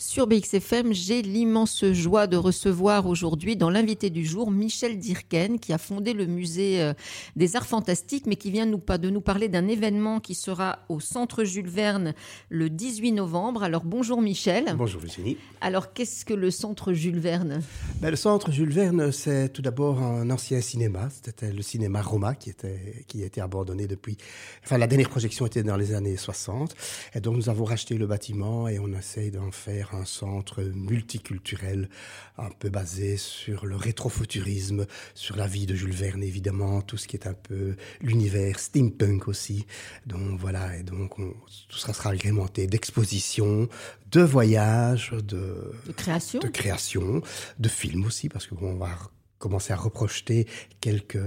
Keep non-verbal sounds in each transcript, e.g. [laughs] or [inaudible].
Sur BXFM, j'ai l'immense joie de recevoir aujourd'hui dans l'invité du jour Michel Dirken qui a fondé le musée euh, des arts fantastiques mais qui vient de nous parler d'un événement qui sera au centre Jules Verne le 18 novembre. Alors bonjour Michel. Bonjour Virginie. Alors qu'est-ce que le centre Jules Verne? Ben, Le centre Jules Verne c'est tout d'abord un ancien cinéma. C'était le cinéma Roma qui, était, qui a été abandonné depuis... Enfin la dernière projection était dans les années 60 et donc nous avons racheté le bâtiment et on essaye d'en faire un centre multiculturel, un peu basé sur le rétrofuturisme, sur la vie de Jules Verne évidemment, tout ce qui est un peu l'univers steampunk aussi. Donc voilà, et donc tout ça sera agrémenté d'expositions, de voyages, de, de création, de création, de films aussi, parce que bon, on va commencer à reprojeter quelques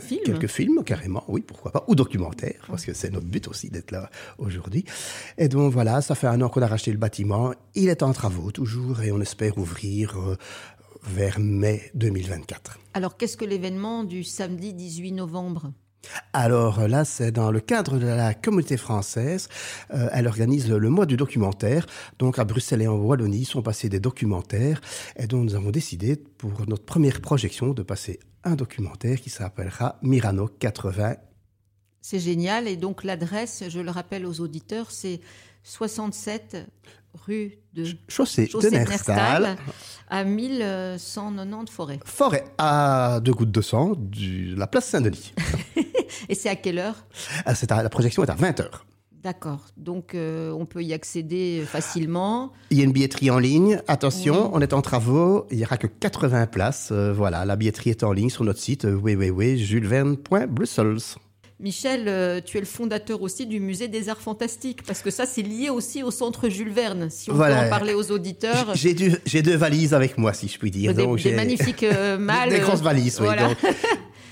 films. quelques films carrément, oui, pourquoi pas, ou documentaires, parce que c'est notre but aussi d'être là aujourd'hui. Et donc voilà, ça fait un an qu'on a racheté le bâtiment, il est en travaux toujours, et on espère ouvrir euh, vers mai 2024. Alors qu'est-ce que l'événement du samedi 18 novembre? Alors là, c'est dans le cadre de la communauté française. Euh, elle organise le, mois du documentaire. Donc à Bruxelles et en Wallonie sont passés des documentaires. Et donc nous avons décidé pour notre première projection de passer un documentaire qui s'appellera Mirano 80. C'est génial. Et donc l'adresse, je le rappelle aux auditeurs, c'est 67 rue de Chaussée, de Nerstal, à 1190 Forêt. Forêt, à deux gouttes de sang de la place Saint-Denis. [laughs] Et c'est à quelle heure? Ah, La projection est à 20h. D'accord. Donc, euh, on peut y accéder facilement. Il y a une billetterie en ligne. Attention, on est en travaux. Il n'y aura que 80 places. Euh, voilà, la billetterie est en ligne sur notre site www.juleverne.brussels. Michel, euh, tu es le fondateur aussi du musée des arts fantastiques, parce que ça, c'est lié aussi au centre Jules Verne, si on peut en parler aux auditeurs. J'ai deux valises avec moi, si je puis dire. Des, des magnifiques euh, [laughs] malles. Des, grosses valises, oui. Donc,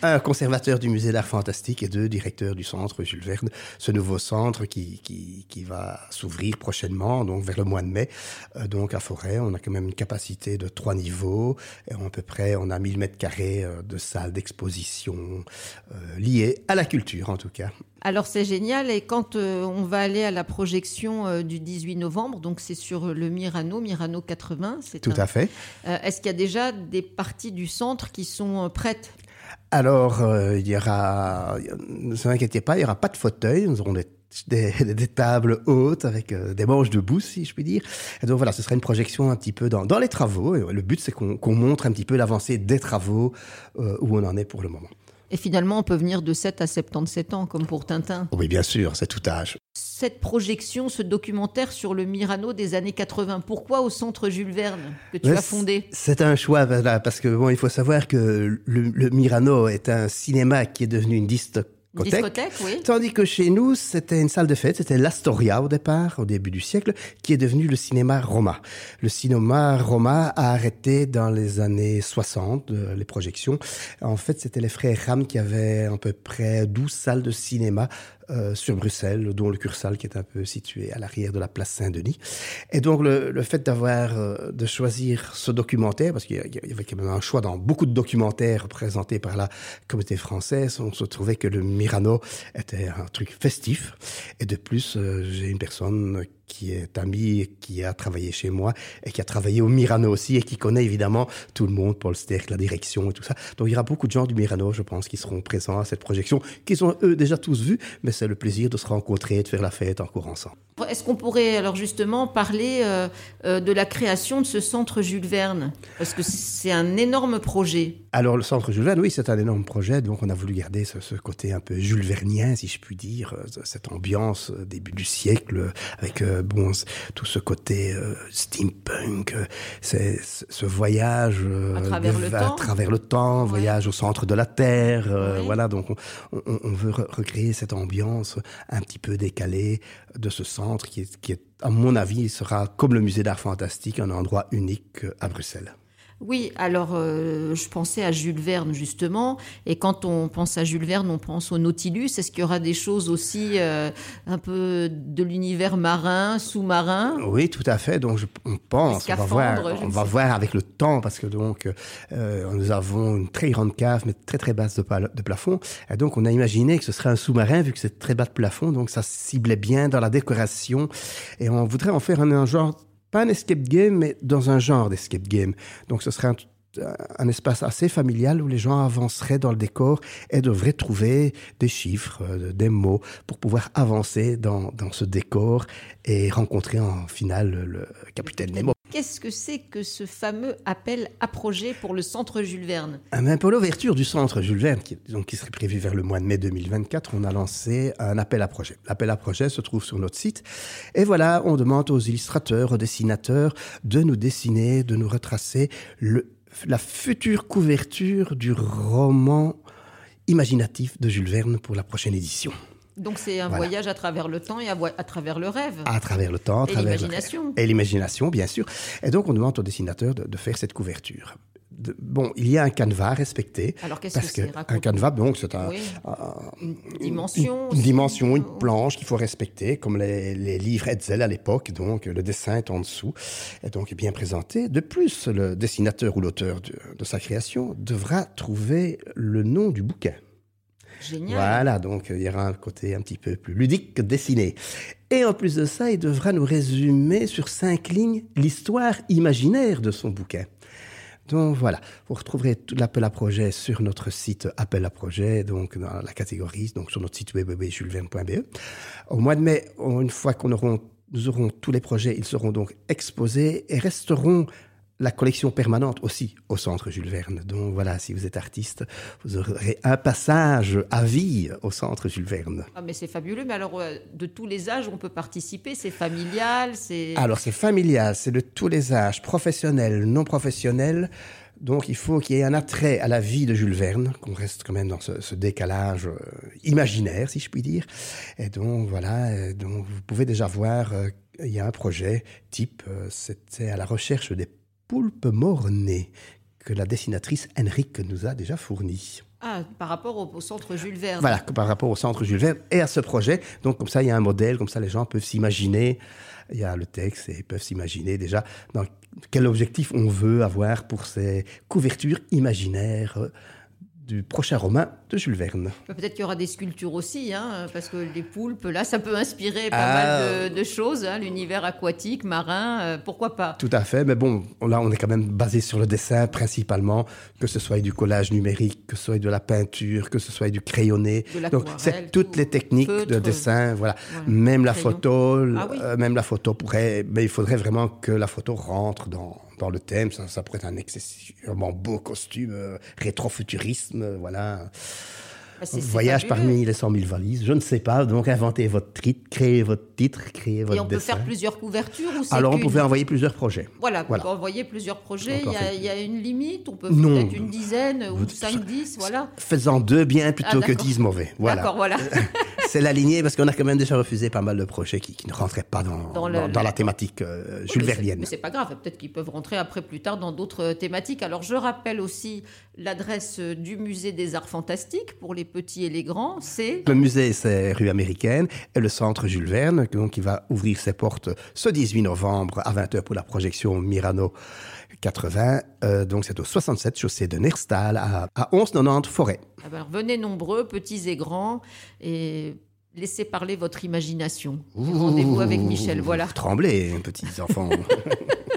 un conservateur du musée d'art fantastique et deux directeurs du centre Jules Verne. Ce nouveau centre qui, qui, qui va s'ouvrir prochainement, donc vers le mois de mai. Euh, donc à Forêt, on a quand même une capacité de trois niveaux. Et à peu près, on a 1000 mètres carrés euh, de salles d'exposition euh, liées à la culture, en tout cas. Alors c'est génial et quand on va aller à la projection du 18 novembre, donc c'est sur le Mirano, Mirano 80. Tout à fait. Est-ce qu'il y a déjà des parties du centre qui sont prêtes? Alors, euh, il y aura, ne vous inquiétez pas, il n'y aura pas de fauteuil. Nous aurons des, des, [laughs] tables hautes avec euh, des manches debout, si je puis dire. Et donc voilà, ce sera une projection un petit peu dans, dans les travaux. Et le but, c'est qu'on montre un petit peu l'avancée des travaux, euh, où on en est pour le moment. Et finalement, on peut venir de 7 à 77 ans, comme pour Tintin. Oui, bien sûr, c'est tout âge. Cette projection, ce documentaire sur le Mirano des années 80, pourquoi au centre Jules Verne que tu as fondé? C'est un choix, parce que bon, il faut savoir que le, le Mirano est un cinéma qui est devenu une disque Discothèque, oui. Tandis que chez nous, c'était une salle de fête, c'était l'Astoria au départ, au début du siècle, qui est devenu le cinéma Roma. Le cinéma Roma a arrêté dans les années 60 euh, les projections. En fait, c'était les frères Ram qui avaient à peu près 12 salles de cinéma euh, sur Bruxelles, dont le Cursal qui est un peu situé à l'arrière de la place Saint-Denis. Et donc le, le fait d'avoir euh, de choisir ce documentaire, parce qu'il y avait quand même un choix dans beaucoup de documentaires présentés par la communauté française, on se trouvait que le Mirano était un truc festif. Et de plus, euh, j'ai une personne qui est ami, qui a travaillé chez moi et qui a travaillé au Mirano aussi et qui connaît évidemment tout le monde, Paul Sterk, la direction et tout ça. Donc il y aura beaucoup de gens du Mirano, je pense, qui seront présents à cette projection, qu'ils ont eux déjà tous vu, mais c'est le plaisir de se rencontrer et de faire la fête encore ensemble. Est-ce qu'on pourrait alors justement parler euh, euh, de la création de ce centre Jules Verne? Parce que c'est un énorme projet. Alors le centre Jules Verne, oui, c'est un énorme projet, donc on a voulu garder ce, ce, côté un peu Jules Vernien, si je puis dire, euh, cette ambiance début du siècle avec bon, tout ce côté euh, steampunk, euh, c'est ce voyage euh, à travers, le, temps. travers le temps, voyage au centre de la Terre. Voilà, donc on, on, on, veut recréer cette ambiance un petit peu décalée de ce centre qui est, qui est à mon avis, sera comme le musée d'art fantastique, un endroit unique à Bruxelles. Oui, alors euh, je pensais à Jules Verne justement, et quand on pense à Jules Verne, on pense au Nautilus. Est-ce qu'il y aura des choses aussi euh, un peu de l'univers marin, sous-marin? Oui, tout à fait. Donc je, on pense, on va voir, on va voir avec le temps, parce que donc euh, nous avons une très grande cave, mais très très basse de, de, plafond, et donc on a imaginé que ce serait un sous-marin vu que c'est très bas de plafond, donc ça ciblait bien dans la décoration, et on voudrait en faire un, un genre pas un escape game, mais dans un genre d'escape game. Donc ce serait un, un espace assez familial où les gens avanceraient dans le décor et devraient trouver des chiffres, euh, des mots pour pouvoir avancer dans ce décor et rencontrer en finale le capitaine Nemo. Qu'est-ce que c'est que ce fameux appel à projet pour le centre Jules Verne? Ben, Pour l'ouverture du centre Jules Verne, qui, donc, qui serait prévu vers le mois de mai 2024, on a lancé un appel à projet. L'appel à projet se trouve sur notre site. Et voilà, on demande aux illustrateurs, aux dessinateurs de nous dessiner, de nous retracer la future couverture du roman imaginatif de Jules Verne pour la prochaine édition. Donc c'est un voyage à travers le temps et à, travers le rêve. À travers le temps, à et travers l'imagination. Et l'imagination, bien sûr. Et donc on demande au dessinateur de faire cette couverture bon, il y a un canevas respecté. Alors qu'est-ce que c'est? Un canevas, donc c'est un, une dimension, une, dimension, une planche qu'il faut respecter, comme les, livres Hetzel à l'époque. Donc le dessin est en dessous, et donc bien présenté. De plus, le dessinateur ou l'auteur de, de sa création devra trouver le nom du bouquin. Génial. Voilà, donc il y aura un côté un petit peu plus ludique que dessiné. Et en plus de ça, il devra nous résumer sur cinq lignes l'histoire imaginaire de son bouquin. Donc voilà, vous retrouverez l'appel à projet sur notre site appel à projet, donc dans la catégorie, donc sur notre site web juleverne.be. Au mois de mai, une fois qu'on auront, nous aurons tous les projets, ils seront donc exposés et resteront la collection permanente aussi au centre Jules Verne. Donc voilà, si vous êtes artiste, vous aurez un passage à vie au centre Jules Verne. Ah, mais c'est fabuleux. Mais alors, euh, de tous les âges, on peut participer C'est familial c'est... Alors, c'est familial, c'est de tous les âges, professionnels, non professionnels. Donc, il faut qu'il y ait un attrait à la vie de Jules Verne, qu'on reste quand même dans ce, décalage euh, imaginaire, si je puis dire. Et donc, voilà, donc vous pouvez déjà voir, euh, il y a un projet type, c'était à la recherche des poulpe mort-née que la dessinatrice Henrique nous a déjà fourni. Ah, par rapport au, centre Jules Verne. Voilà, par rapport au centre Jules Verne et à ce projet. Donc, comme ça, il y a un modèle, comme ça, les gens peuvent s'imaginer. Il y a le texte et ils peuvent s'imaginer déjà dans quel objectif on veut avoir pour ces couvertures imaginaires du prochain roman de Jules Verne. Bah, peut-être qu'il y aura des sculptures aussi, hein, parce que les poulpes, là, ça peut inspirer pas mal de, ah. choses, hein, l'univers aquatique, marin, euh, pourquoi pas Tout à fait, mais bon, là, on est quand même basé sur le dessin principalement, que ce soit du collage numérique, que ce soit de la peinture, que ce soit du crayonné. Donc, c'est toutes les techniques de dessin, voilà. même la photo, ah euh, même la photo pourrait, mais il faudrait vraiment que la photo rentre dans dans le thème. Ça, ça pourrait être un excessivement beau costume, euh, rétrofuturisme, euh, voilà. Bah, Voyage parmi les 100 000 valises, je ne sais pas. Donc, inventez votre titre, créez votre titre, créez votre Et on peut faire plusieurs couvertures ou Alors, on pouvait envoyer plusieurs projets. Voilà, on peut envoyer plusieurs projets. Il y, a, une limite On peut peut-être une dizaine ou 5, 10, voilà. Faites-en deux bien plutôt ah, que 10 mauvais. Voilà. D'accord, voilà. [laughs] c'est la lignée parce qu'on a quand même déjà refusé pas mal de projets qui, ne rentraient pas dans, dans, la thématique euh, Jules Vernienne. Mais c'est pas grave, peut-être qu'ils peuvent rentrer après plus tard dans d'autres thématiques. Alors je rappelle aussi l'adresse du musée des arts fantastiques pour les petits et les grands, c'est Le musée c'est rue américaine et le centre Jules Verne donc qui va ouvrir ses portes ce 18 novembre à 20h pour la projection Mirano 80. Euh, donc c'est au 67 chaussée de Nerstal à, à 1190 Forêt. Alors, venez nombreux, petits et grands, et laissez parler votre imagination. Rendez-vous avec Michel, voilà. Tremblez, petits enfants. [laughs]